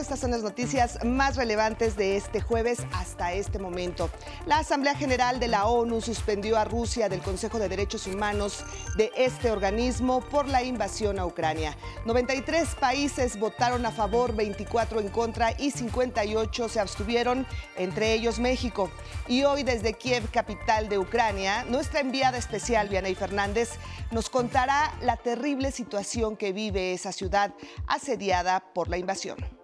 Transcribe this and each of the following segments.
Estas son las noticias más relevantes de este jueves hasta este momento. La Asamblea General de la ONU suspendió a Rusia del Consejo de Derechos Humanos de este organismo por la invasión a Ucrania. 93 países votaron a favor, 24 en contra y 58 se abstuvieron, entre ellos México. Y hoy desde Kiev, capital de Ucrania, nuestra enviada especial, Vianey Fernández, nos contará la terrible situación que vive esa ciudad asediada por la invasión.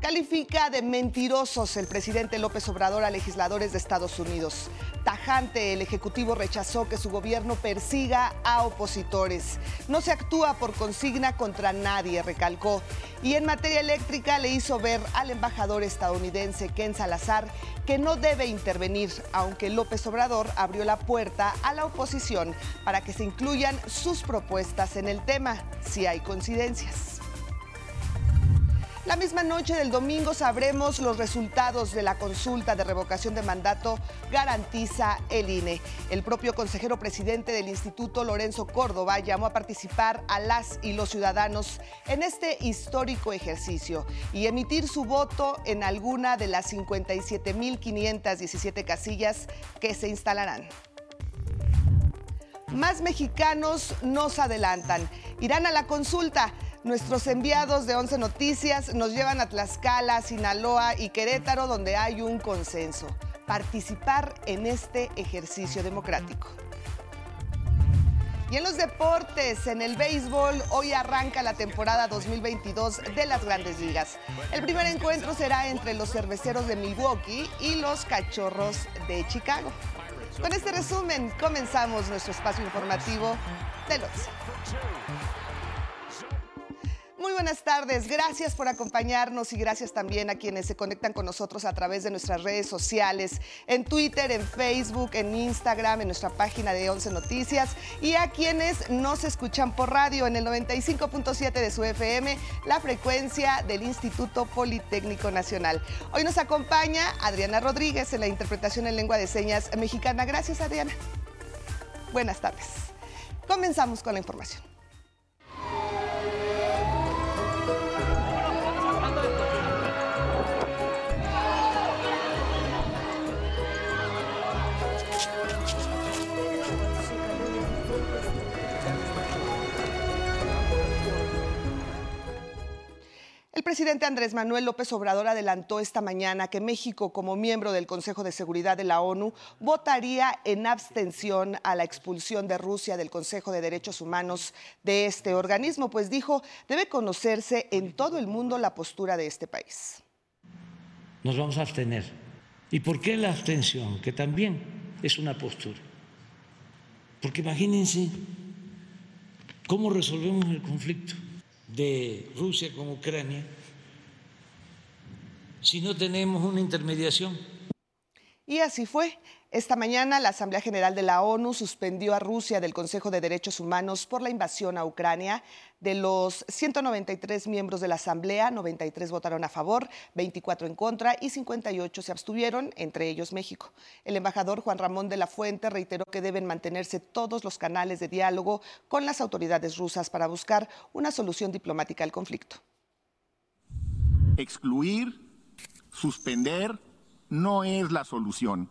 Califica de mentirosos el presidente López Obrador a legisladores de Estados Unidos. Tajante, el Ejecutivo rechazó que su gobierno persiga a opositores. No se actúa por consigna contra nadie, recalcó. Y en materia eléctrica le hizo ver al embajador estadounidense Ken Salazar que no debe intervenir, aunque López Obrador abrió la puerta a la oposición para que se incluyan sus propuestas en el tema, si hay coincidencias. La misma noche del domingo sabremos los resultados de la consulta de revocación de mandato garantiza el INE. El propio consejero presidente del instituto, Lorenzo Córdoba, llamó a participar a las y los ciudadanos en este histórico ejercicio y emitir su voto en alguna de las 57.517 casillas que se instalarán. Más mexicanos nos adelantan. Irán a la consulta. Nuestros enviados de 11 Noticias nos llevan a Tlaxcala, Sinaloa y Querétaro, donde hay un consenso. Participar en este ejercicio democrático. Y en los deportes, en el béisbol, hoy arranca la temporada 2022 de las grandes ligas. El primer encuentro será entre los cerveceros de Milwaukee y los cachorros de Chicago. Con este resumen, comenzamos nuestro espacio informativo de los. Muy buenas tardes, gracias por acompañarnos y gracias también a quienes se conectan con nosotros a través de nuestras redes sociales, en Twitter, en Facebook, en Instagram, en nuestra página de 11 Noticias y a quienes nos escuchan por radio en el 95.7 de su FM, la frecuencia del Instituto Politécnico Nacional. Hoy nos acompaña Adriana Rodríguez en la interpretación en lengua de señas mexicana. Gracias, Adriana. Buenas tardes. Comenzamos con la información. Presidente Andrés Manuel López Obrador adelantó esta mañana que México, como miembro del Consejo de Seguridad de la ONU, votaría en abstención a la expulsión de Rusia del Consejo de Derechos Humanos de este organismo, pues dijo, debe conocerse en todo el mundo la postura de este país. Nos vamos a abstener. ¿Y por qué la abstención? Que también es una postura. Porque imagínense cómo resolvemos el conflicto de Rusia con Ucrania si no tenemos una intermediación. Y así fue. Esta mañana la Asamblea General de la ONU suspendió a Rusia del Consejo de Derechos Humanos por la invasión a Ucrania. De los 193 miembros de la Asamblea, 93 votaron a favor, 24 en contra y 58 se abstuvieron, entre ellos México. El embajador Juan Ramón de la Fuente reiteró que deben mantenerse todos los canales de diálogo con las autoridades rusas para buscar una solución diplomática al conflicto. Excluir, suspender, no es la solución.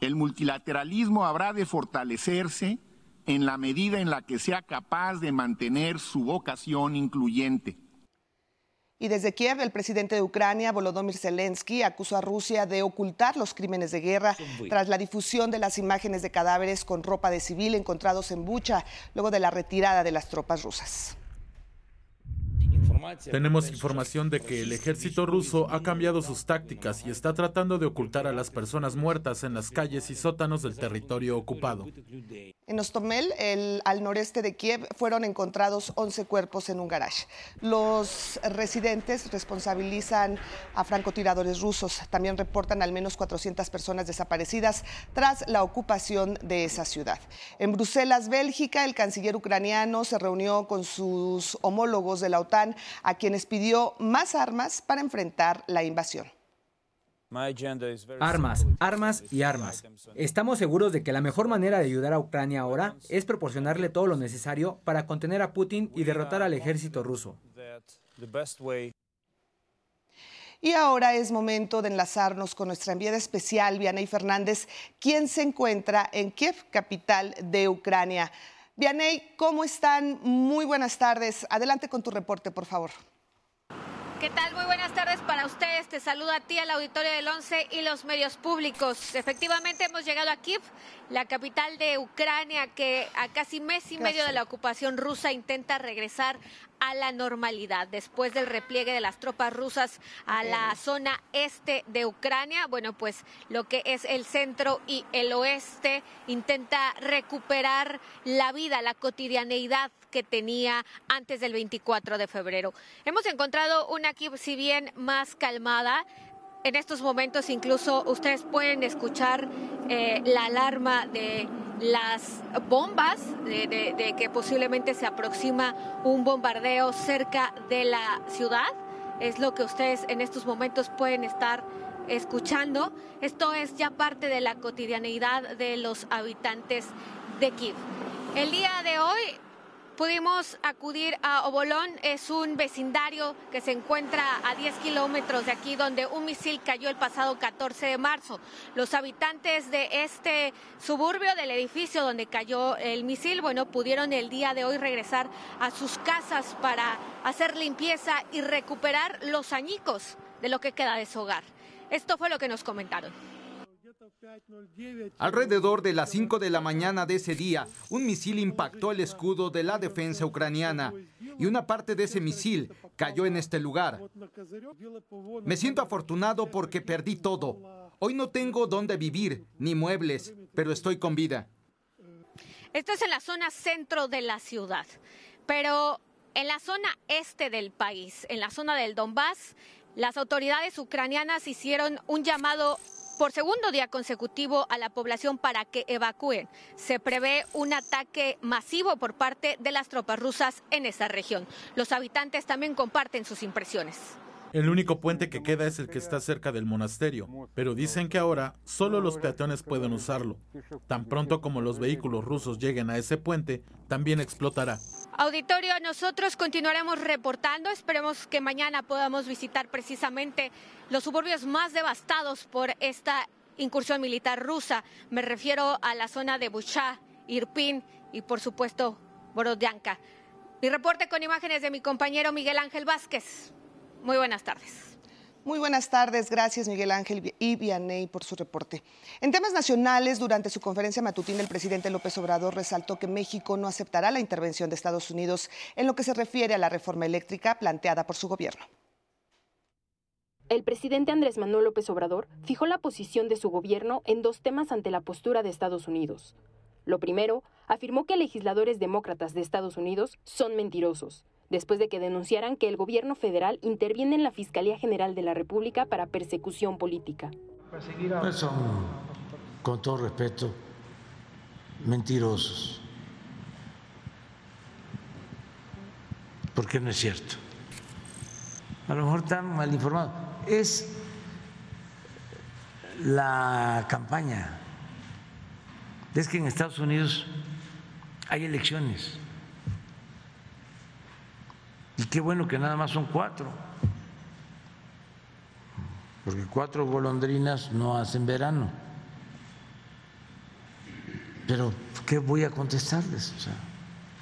El multilateralismo habrá de fortalecerse en la medida en la que sea capaz de mantener su vocación incluyente. Y desde Kiev, el presidente de Ucrania, Volodymyr Zelensky, acusó a Rusia de ocultar los crímenes de guerra tras la difusión de las imágenes de cadáveres con ropa de civil encontrados en Bucha luego de la retirada de las tropas rusas. Tenemos información de que el ejército ruso ha cambiado sus tácticas y está tratando de ocultar a las personas muertas en las calles y sótanos del territorio ocupado. En Ostomel, el, al noreste de Kiev, fueron encontrados 11 cuerpos en un garage. Los residentes responsabilizan a francotiradores rusos. También reportan al menos 400 personas desaparecidas tras la ocupación de esa ciudad. En Bruselas, Bélgica, el canciller ucraniano se reunió con sus homólogos de la OTAN a quienes pidió más armas para enfrentar la invasión. Armas, armas y armas. Estamos seguros de que la mejor manera de ayudar a Ucrania ahora es proporcionarle todo lo necesario para contener a Putin y derrotar al ejército ruso. Y ahora es momento de enlazarnos con nuestra enviada especial, Vianey Fernández, quien se encuentra en Kiev, capital de Ucrania. Vianey, ¿cómo están? Muy buenas tardes. Adelante con tu reporte, por favor. ¿Qué tal? Muy buenas tardes para ustedes. Te saluda a ti, al auditorio del 11 y los medios públicos. Efectivamente, hemos llegado a Kiev, la capital de Ucrania, que a casi mes y medio de la ocupación rusa intenta regresar a la normalidad después del repliegue de las tropas rusas a la zona este de Ucrania. Bueno, pues lo que es el centro y el oeste intenta recuperar la vida, la cotidianeidad que tenía antes del 24 de febrero. Hemos encontrado una Kiev, si bien más calmada, en estos momentos incluso ustedes pueden escuchar eh, la alarma de las bombas de, que posiblemente se aproxima un bombardeo cerca de la ciudad. Es lo que ustedes en estos momentos pueden estar escuchando. Esto es ya parte de la cotidianeidad de los habitantes de Kiev. El día de hoy pudimos acudir a Obolón, es un vecindario que se encuentra a 10 kilómetros de aquí, donde un misil cayó el pasado 14 de marzo. Los habitantes de este suburbio del edificio donde cayó el misil, bueno, pudieron el día de hoy regresar a sus casas para hacer limpieza y recuperar los añicos de lo que queda de su hogar. Esto fue lo que nos comentaron. Alrededor de las 5 de la mañana de ese día, un misil impactó el escudo de la defensa ucraniana y una parte de ese misil cayó en este lugar. Me siento afortunado porque perdí todo. Hoy no tengo dónde vivir, ni muebles, pero estoy con vida. Esto es en la zona centro de la ciudad, pero en la zona este del país, en la zona del Donbass, las autoridades ucranianas hicieron un llamado por segundo día consecutivo a la población para que evacúen. Se prevé un ataque masivo por parte de las tropas rusas en esa región. Los habitantes también comparten sus impresiones. El único puente que queda es el que está cerca del monasterio, pero dicen que ahora solo los peatones pueden usarlo. Tan pronto como los vehículos rusos lleguen a ese puente, también explotará. Auditorio, nosotros continuaremos reportando. Esperemos que mañana podamos visitar precisamente los suburbios más devastados por esta incursión militar rusa. Me refiero a la zona de Bucha, Irpin y, por supuesto, Borodyanka. Mi reporte con imágenes de mi compañero Miguel Ángel Vázquez. Muy buenas tardes. Muy buenas tardes, gracias Miguel Ángel y Vianey por su reporte. En temas nacionales, durante su conferencia matutina, el presidente López Obrador resaltó que México no aceptará la intervención de Estados Unidos en lo que se refiere a la reforma eléctrica planteada por su gobierno. El presidente Andrés Manuel López Obrador fijó la posición de su gobierno en dos temas ante la postura de Estados Unidos. Lo primero, afirmó que legisladores demócratas de Estados Unidos son mentirosos después de que denunciaran que el gobierno federal interviene en la Fiscalía General de la República para persecución política. Pues son, con todo respeto, mentirosos. Porque no es cierto. A lo mejor están mal informados. Es la campaña. Es que en Estados Unidos hay elecciones. Y qué bueno que nada más son cuatro, porque cuatro golondrinas no hacen verano. Pero, ¿qué voy a contestarles? O sea,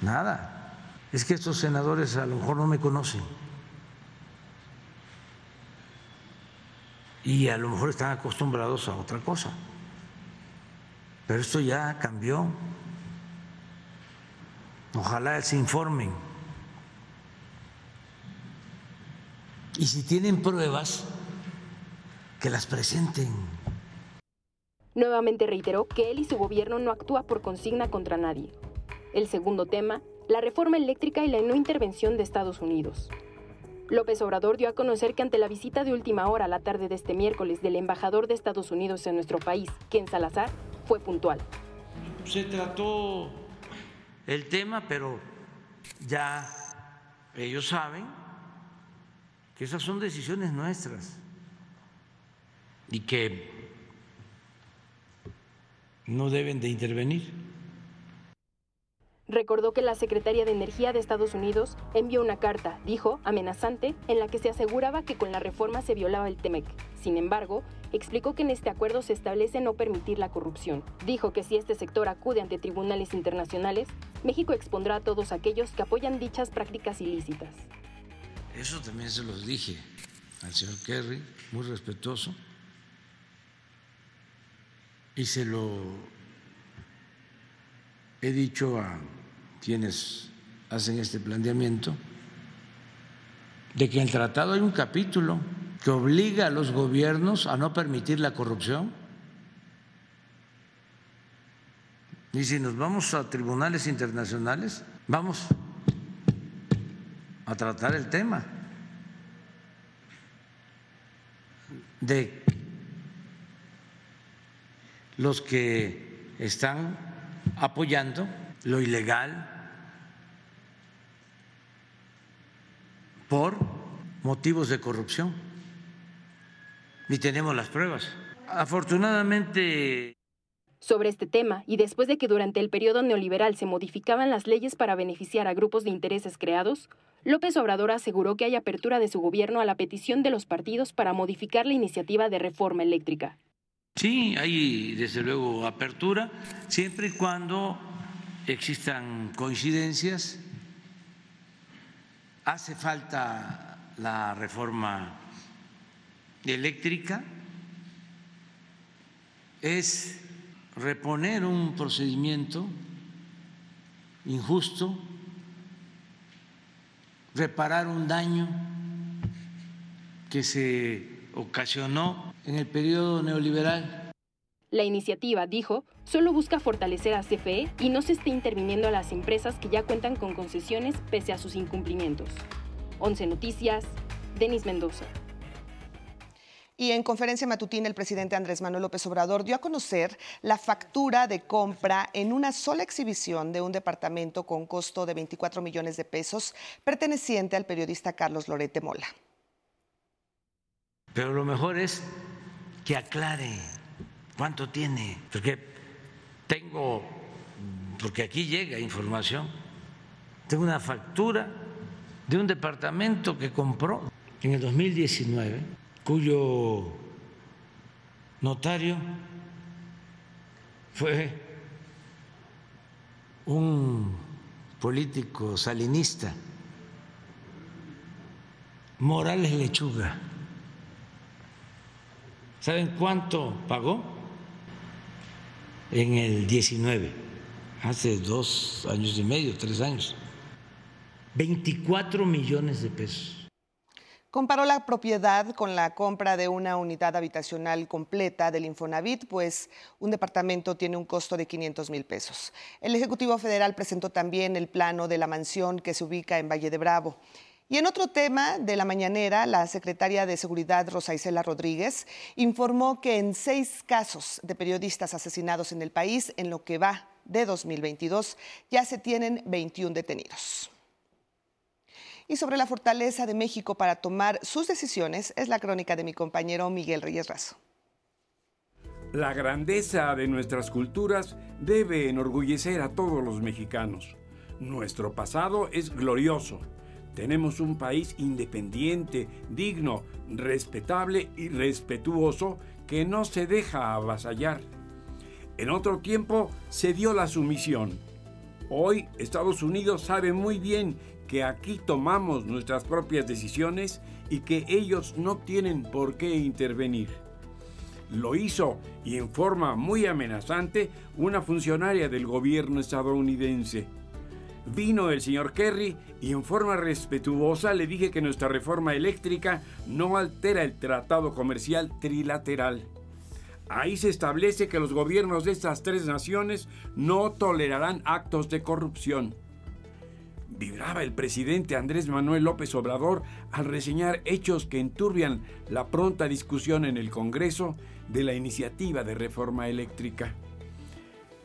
nada. Es que estos senadores a lo mejor no me conocen. Y a lo mejor están acostumbrados a otra cosa. Pero esto ya cambió. Ojalá se informen. Y si tienen pruebas, que las presenten. Nuevamente reiteró que él y su gobierno no actúa por consigna contra nadie. El segundo tema, la reforma eléctrica y la no intervención de Estados Unidos. López Obrador dio a conocer que ante la visita de última hora la tarde de este miércoles del embajador de Estados Unidos en nuestro país, Ken Salazar, fue puntual. Se trató el tema, pero ya ellos saben que esas son decisiones nuestras y que no deben de intervenir. Recordó que la Secretaría de Energía de Estados Unidos envió una carta, dijo, amenazante, en la que se aseguraba que con la reforma se violaba el TEMEC. Sin embargo, explicó que en este acuerdo se establece no permitir la corrupción. Dijo que si este sector acude ante tribunales internacionales, México expondrá a todos aquellos que apoyan dichas prácticas ilícitas. Eso también se los dije al señor Kerry, muy respetuoso, y se lo he dicho a quienes hacen este planteamiento, de que en el tratado hay un capítulo que obliga a los gobiernos a no permitir la corrupción. Y si nos vamos a tribunales internacionales, vamos a tratar el tema de los que están apoyando lo ilegal por motivos de corrupción. Y tenemos las pruebas. Afortunadamente... Sobre este tema, y después de que durante el periodo neoliberal se modificaban las leyes para beneficiar a grupos de intereses creados, López Obrador aseguró que hay apertura de su gobierno a la petición de los partidos para modificar la iniciativa de reforma eléctrica. Sí, hay desde luego apertura, siempre y cuando existan coincidencias. Hace falta la reforma eléctrica, es reponer un procedimiento injusto, reparar un daño que se ocasionó en el periodo neoliberal. La iniciativa, dijo, solo busca fortalecer a CFE y no se esté interviniendo a las empresas que ya cuentan con concesiones pese a sus incumplimientos. 11 Noticias, Denis Mendoza. Y en conferencia matutina, el presidente Andrés Manuel López Obrador dio a conocer la factura de compra en una sola exhibición de un departamento con costo de 24 millones de pesos perteneciente al periodista Carlos Lorete Mola. Pero lo mejor es que aclare cuánto tiene, porque tengo, porque aquí llega información, tengo una factura de un departamento que compró en el 2019, cuyo notario fue un político salinista, Morales Lechuga. ¿Saben cuánto pagó? En el 19, hace dos años y medio, tres años. 24 millones de pesos. Comparó la propiedad con la compra de una unidad habitacional completa del Infonavit, pues un departamento tiene un costo de 500 mil pesos. El Ejecutivo Federal presentó también el plano de la mansión que se ubica en Valle de Bravo. Y en otro tema de la mañanera, la secretaria de Seguridad, Rosa Isela Rodríguez, informó que en seis casos de periodistas asesinados en el país, en lo que va de 2022, ya se tienen 21 detenidos. Y sobre la fortaleza de México para tomar sus decisiones es la crónica de mi compañero Miguel Reyes Razo. La grandeza de nuestras culturas debe enorgullecer a todos los mexicanos. Nuestro pasado es glorioso tenemos un país independiente, digno, respetable y respetuoso que no se deja avasallar. En otro tiempo se dio la sumisión. Hoy Estados Unidos sabe muy bien que aquí tomamos nuestras propias decisiones y que ellos no tienen por qué intervenir. Lo hizo y en forma muy amenazante una funcionaria del gobierno estadounidense. Vino el señor Kerry y en forma respetuosa le dije que nuestra reforma eléctrica no altera el tratado comercial trilateral. Ahí se establece que los gobiernos de estas tres naciones no tolerarán actos de corrupción. Vibraba el presidente Andrés Manuel López Obrador al reseñar hechos que enturbian la pronta discusión en el Congreso de la iniciativa de reforma eléctrica.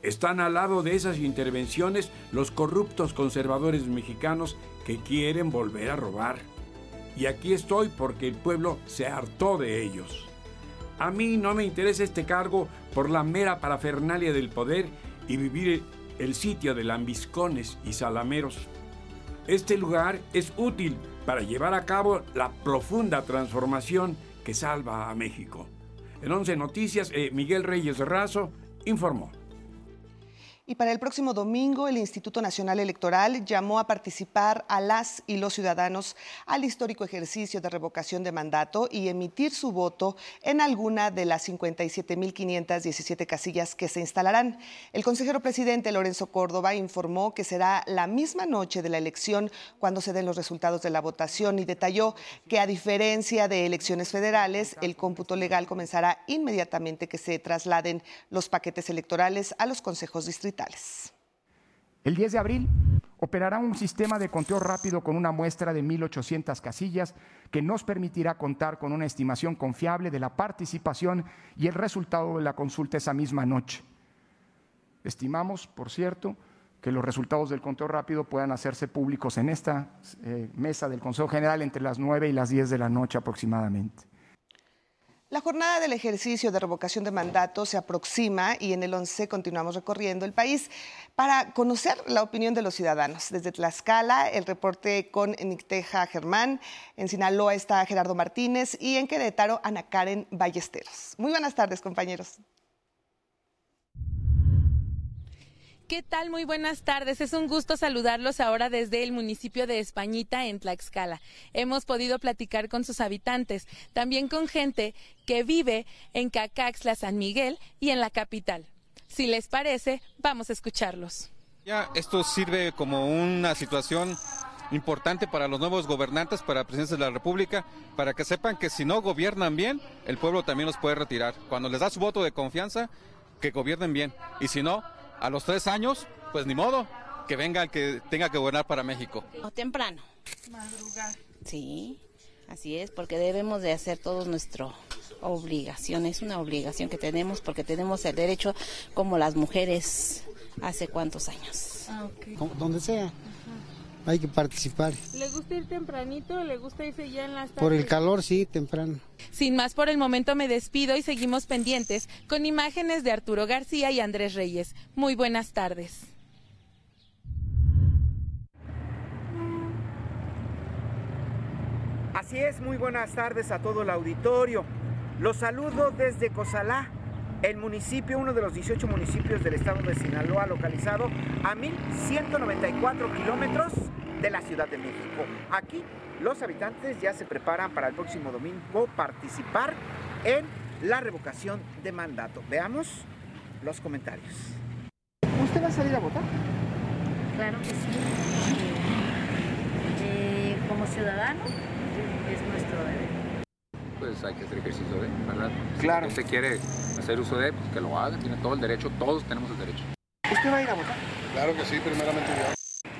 Están al lado de esas intervenciones los corruptos conservadores mexicanos que quieren volver a robar. Y aquí estoy porque el pueblo se hartó de ellos. A mí no me interesa este cargo por la mera parafernalia del poder y vivir el sitio de lambiscones y salameros. Este lugar es útil para llevar a cabo la profunda transformación que salva a México. En 11 Noticias, eh, Miguel Reyes Razo informó. Y para el próximo domingo, el Instituto Nacional Electoral llamó a participar a las y los ciudadanos al histórico ejercicio de revocación de mandato y emitir su voto en alguna de las 57.517 casillas que se instalarán. El consejero presidente Lorenzo Córdoba informó que será la misma noche de la elección cuando se den los resultados de la votación y detalló que a diferencia de elecciones federales, el cómputo legal comenzará inmediatamente que se trasladen los paquetes electorales a los consejos distritales. El 10 de abril operará un sistema de conteo rápido con una muestra de 1.800 casillas que nos permitirá contar con una estimación confiable de la participación y el resultado de la consulta esa misma noche. Estimamos, por cierto, que los resultados del conteo rápido puedan hacerse públicos en esta eh, mesa del Consejo General entre las 9 y las 10 de la noche aproximadamente. La jornada del ejercicio de revocación de mandato se aproxima y en el 11 continuamos recorriendo el país para conocer la opinión de los ciudadanos. Desde Tlaxcala, el reporte con Nicteja Germán, en Sinaloa está Gerardo Martínez y en Querétaro, Ana Karen Ballesteros. Muy buenas tardes, compañeros. ¿Qué tal? Muy buenas tardes. Es un gusto saludarlos ahora desde el municipio de Españita, en Tlaxcala. Hemos podido platicar con sus habitantes, también con gente que vive en Cacaxla, San Miguel y en la capital. Si les parece, vamos a escucharlos. Ya, esto sirve como una situación importante para los nuevos gobernantes, para presidentes de la República, para que sepan que si no gobiernan bien, el pueblo también los puede retirar. Cuando les da su voto de confianza, que gobiernen bien. Y si no, a los tres años, pues ni modo, que venga el que tenga que gobernar para México. Temprano. Madrugar. Sí, así es, porque debemos de hacer todo nuestro obligación, es una obligación que tenemos porque tenemos el derecho como las mujeres hace cuántos años. Ah, Donde sea. Hay que participar. ¿Le gusta ir tempranito o le gusta irse ya en las tardes? Por el calor, sí, temprano. Sin más por el momento me despido y seguimos pendientes con imágenes de Arturo García y Andrés Reyes. Muy buenas tardes. Así es, muy buenas tardes a todo el auditorio. Los saludo desde Cozalá, el municipio, uno de los 18 municipios del estado de Sinaloa, localizado a 1.194 kilómetros de la Ciudad de México. Aquí los habitantes ya se preparan para el próximo domingo participar en la revocación de mandato. Veamos los comentarios. ¿Usted va a salir a votar? Claro que sí. Eh, como ciudadano es nuestro deber pues hay que hacer ejercicio de, ¿verdad? Claro. Si usted quiere hacer uso de, pues que lo haga, tiene todo el derecho, todos tenemos el derecho. ¿Usted va a ir a votar? Claro que sí, primeramente yo.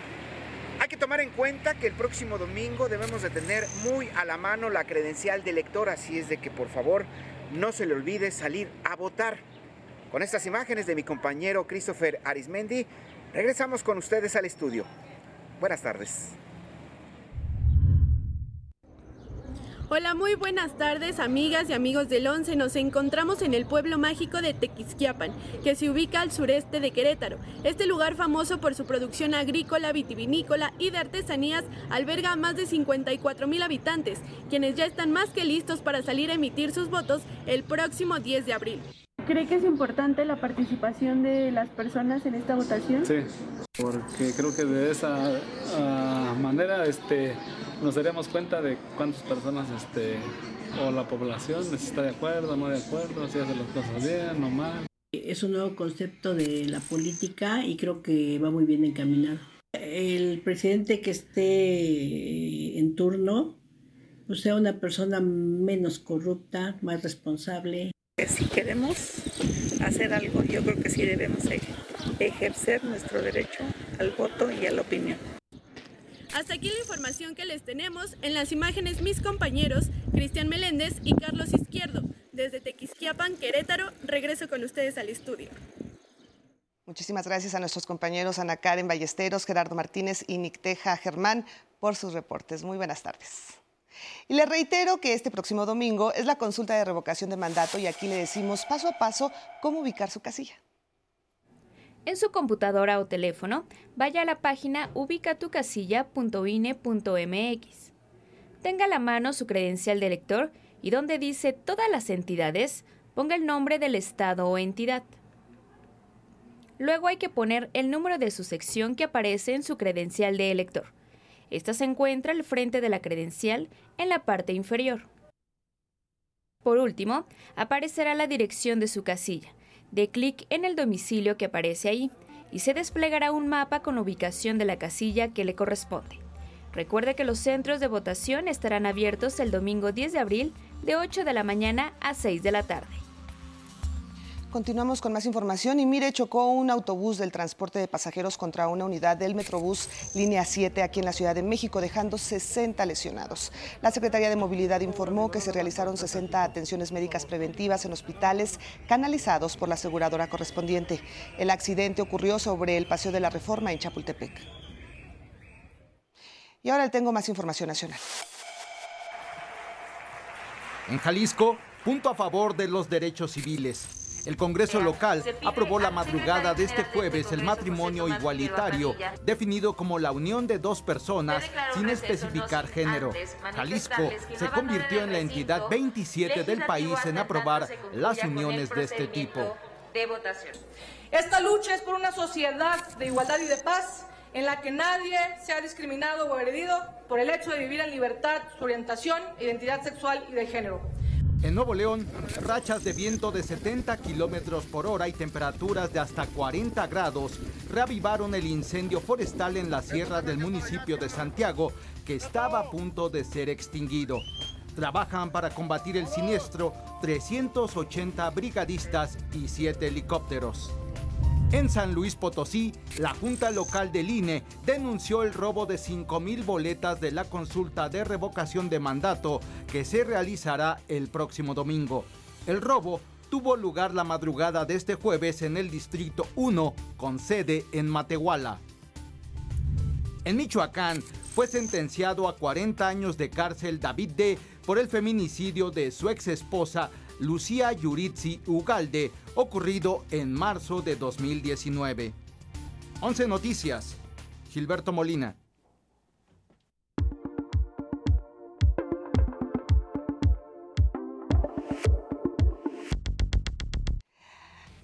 Hay que tomar en cuenta que el próximo domingo debemos de tener muy a la mano la credencial de elector, así es de que por favor no se le olvide salir a votar. Con estas imágenes de mi compañero Christopher Arismendi, regresamos con ustedes al estudio. Buenas tardes. Hola, muy buenas tardes, amigas y amigos del 11. Nos encontramos en el pueblo mágico de Tequisquiapan, que se ubica al sureste de Querétaro. Este lugar famoso por su producción agrícola, vitivinícola y de artesanías alberga a más de 54 mil habitantes, quienes ya están más que listos para salir a emitir sus votos el próximo 10 de abril. ¿Cree que es importante la participación de las personas en esta votación? Sí, porque creo que de esa uh, manera este, nos daríamos cuenta de cuántas personas este, o la población está de acuerdo, no de acuerdo, si hace las cosas bien o mal. Es un nuevo concepto de la política y creo que va muy bien encaminado. El presidente que esté en turno pues sea una persona menos corrupta, más responsable. Si queremos hacer algo, yo creo que sí debemos ejercer nuestro derecho al voto y a la opinión. Hasta aquí la información que les tenemos. En las imágenes mis compañeros Cristian Meléndez y Carlos Izquierdo. Desde Tequisquiapan, Querétaro, regreso con ustedes al estudio. Muchísimas gracias a nuestros compañeros Ana Karen Ballesteros, Gerardo Martínez y Nicteja Germán por sus reportes. Muy buenas tardes. Y le reitero que este próximo domingo es la consulta de revocación de mandato y aquí le decimos paso a paso cómo ubicar su casilla. En su computadora o teléfono, vaya a la página ubicatucasilla.ine.mx. Tenga a la mano su credencial de elector y donde dice todas las entidades, ponga el nombre del estado o entidad. Luego hay que poner el número de su sección que aparece en su credencial de elector. Esta se encuentra al frente de la credencial en la parte inferior. Por último, aparecerá la dirección de su casilla. De clic en el domicilio que aparece ahí y se desplegará un mapa con ubicación de la casilla que le corresponde. Recuerde que los centros de votación estarán abiertos el domingo 10 de abril de 8 de la mañana a 6 de la tarde. Continuamos con más información y mire, chocó un autobús del transporte de pasajeros contra una unidad del Metrobús Línea 7 aquí en la Ciudad de México, dejando 60 lesionados. La Secretaría de Movilidad informó que se realizaron 60 atenciones médicas preventivas en hospitales canalizados por la aseguradora correspondiente. El accidente ocurrió sobre el Paseo de la Reforma en Chapultepec. Y ahora tengo más información nacional. En Jalisco, punto a favor de los derechos civiles. El Congreso local aprobó la madrugada de este jueves el matrimonio igualitario, definido como la unión de dos personas sin especificar género. Jalisco se convirtió en la entidad 27 del país en aprobar las uniones de este tipo. Esta lucha es por una sociedad de igualdad y de paz en la que nadie sea discriminado o agredido por el hecho de vivir en libertad su orientación, identidad sexual y de género. En Nuevo León, rachas de viento de 70 kilómetros por hora y temperaturas de hasta 40 grados reavivaron el incendio forestal en la sierra del municipio de Santiago, que estaba a punto de ser extinguido. Trabajan para combatir el siniestro 380 brigadistas y 7 helicópteros. En San Luis Potosí, la Junta Local del INE denunció el robo de 5.000 boletas de la consulta de revocación de mandato que se realizará el próximo domingo. El robo tuvo lugar la madrugada de este jueves en el Distrito 1, con sede en Matehuala. En Michoacán, fue sentenciado a 40 años de cárcel David D. por el feminicidio de su ex esposa Lucía Yuritsi Ugalde, ocurrido en marzo de 2019. 11 Noticias. Gilberto Molina.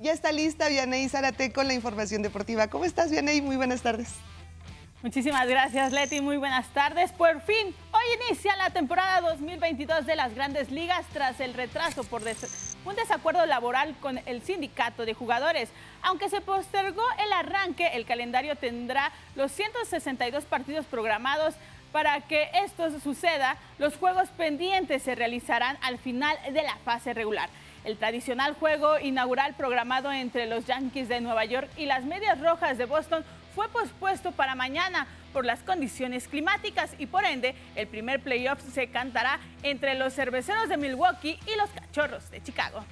Ya está lista Vianey Zárate con la información deportiva. ¿Cómo estás, Vianey? Muy buenas tardes. Muchísimas gracias, Leti. Muy buenas tardes. Por fin, hoy inicia la temporada 2022 de las grandes ligas tras el retraso por un desacuerdo laboral con el sindicato de jugadores. Aunque se postergó el arranque, el calendario tendrá los 162 partidos programados. Para que esto suceda, los juegos pendientes se realizarán al final de la fase regular. El tradicional juego inaugural programado entre los Yankees de Nueva York y las Medias Rojas de Boston fue pospuesto para mañana por las condiciones climáticas y por ende el primer playoff se cantará entre los cerveceros de Milwaukee y los cachorros de Chicago.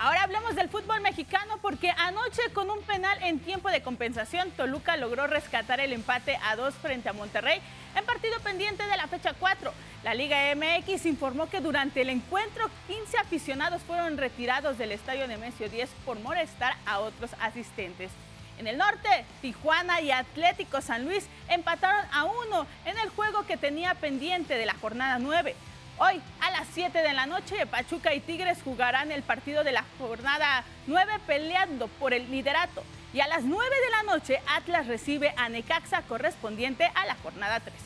Ahora hablemos del fútbol mexicano porque anoche con un penal en tiempo de compensación Toluca logró rescatar el empate a dos frente a Monterrey en partido pendiente de la fecha 4. La Liga MX informó que durante el encuentro 15 aficionados fueron retirados del estadio Nemesio 10 por molestar a otros asistentes. En el norte, Tijuana y Atlético San Luis empataron a uno en el juego que tenía pendiente de la jornada 9. Hoy, a las 7 de la noche, Pachuca y Tigres jugarán el partido de la jornada 9 peleando por el liderato. Y a las 9 de la noche, Atlas recibe a Necaxa correspondiente a la jornada 13.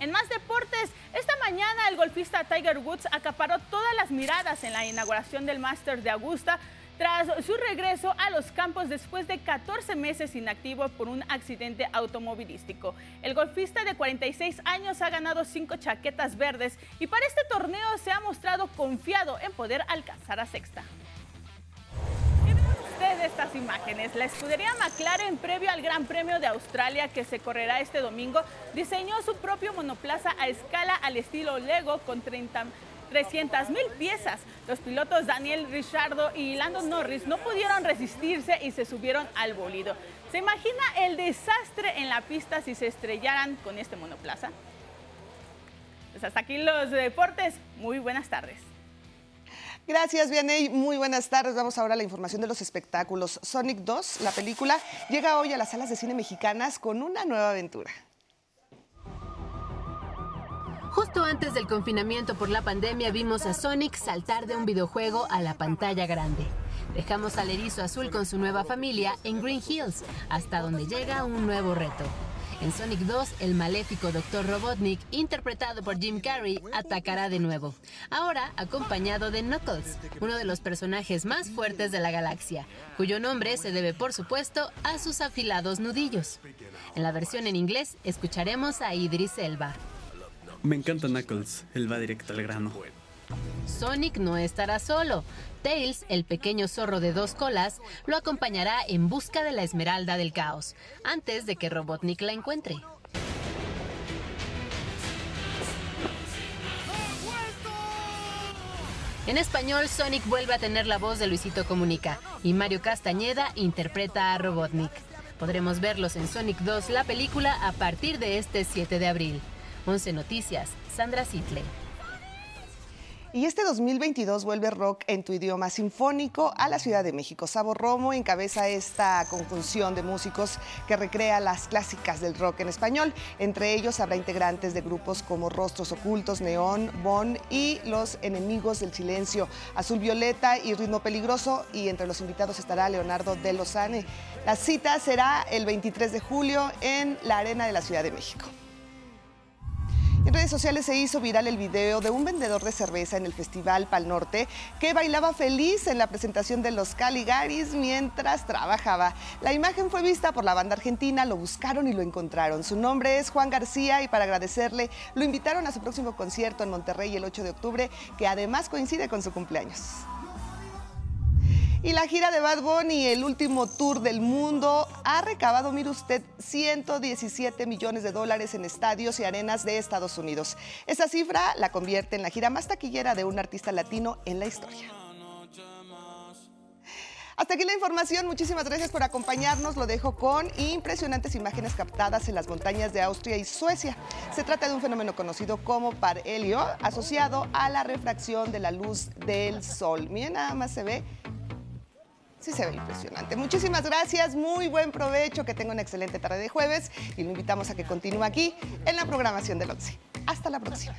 En más deportes, esta mañana el golfista Tiger Woods acaparó todas las miradas en la inauguración del Masters de Augusta tras su regreso a los campos después de 14 meses inactivo por un accidente automovilístico. El golfista de 46 años ha ganado cinco chaquetas verdes y para este torneo se ha mostrado confiado en poder alcanzar a sexta de estas imágenes. La escudería McLaren, previo al Gran Premio de Australia que se correrá este domingo, diseñó su propio monoplaza a escala al estilo Lego con 30 300 mil piezas. Los pilotos Daniel Richardo y Lando Norris no pudieron resistirse y se subieron al bolido. ¿Se imagina el desastre en la pista si se estrellaran con este monoplaza? Pues hasta aquí los deportes. Muy buenas tardes. Gracias, Vianey. Muy buenas tardes. Vamos ahora a la información de los espectáculos. Sonic 2, la película, llega hoy a las salas de cine mexicanas con una nueva aventura. Justo antes del confinamiento por la pandemia vimos a Sonic saltar de un videojuego a la pantalla grande. Dejamos al erizo azul con su nueva familia en Green Hills, hasta donde llega un nuevo reto. En Sonic 2, el maléfico Dr. Robotnik, interpretado por Jim Carrey, atacará de nuevo. Ahora acompañado de Knuckles, uno de los personajes más fuertes de la galaxia, cuyo nombre se debe, por supuesto, a sus afilados nudillos. En la versión en inglés, escucharemos a Idris Elba. Me encanta Knuckles, él va directo al grano. Sonic no estará solo. Tails, el pequeño zorro de dos colas, lo acompañará en busca de la Esmeralda del Caos, antes de que Robotnik la encuentre. En español, Sonic vuelve a tener la voz de Luisito Comunica y Mario Castañeda interpreta a Robotnik. Podremos verlos en Sonic 2, la película, a partir de este 7 de abril. 11 Noticias, Sandra Sitle. Y este 2022 vuelve rock en tu idioma sinfónico a la Ciudad de México. Sabo Romo encabeza esta conjunción de músicos que recrea las clásicas del rock en español. Entre ellos habrá integrantes de grupos como Rostros Ocultos, Neón, Bon y Los Enemigos del Silencio, Azul Violeta y Ritmo Peligroso. Y entre los invitados estará Leonardo de Lozane. La cita será el 23 de julio en la Arena de la Ciudad de México. En redes sociales se hizo viral el video de un vendedor de cerveza en el Festival Pal Norte que bailaba feliz en la presentación de los Caligaris mientras trabajaba. La imagen fue vista por la banda argentina, lo buscaron y lo encontraron. Su nombre es Juan García y para agradecerle lo invitaron a su próximo concierto en Monterrey el 8 de octubre, que además coincide con su cumpleaños. Y la gira de Bad Bunny, el último tour del mundo, ha recabado, mire usted, 117 millones de dólares en estadios y arenas de Estados Unidos. Esa cifra la convierte en la gira más taquillera de un artista latino en la historia. Hasta aquí la información, muchísimas gracias por acompañarnos. Lo dejo con impresionantes imágenes captadas en las montañas de Austria y Suecia. Se trata de un fenómeno conocido como parhelio, asociado a la refracción de la luz del sol. Miren, nada más se ve Sí se ve impresionante. Muchísimas gracias, muy buen provecho, que tenga una excelente tarde de jueves y lo invitamos a que continúe aquí en la programación del 11. Hasta la próxima.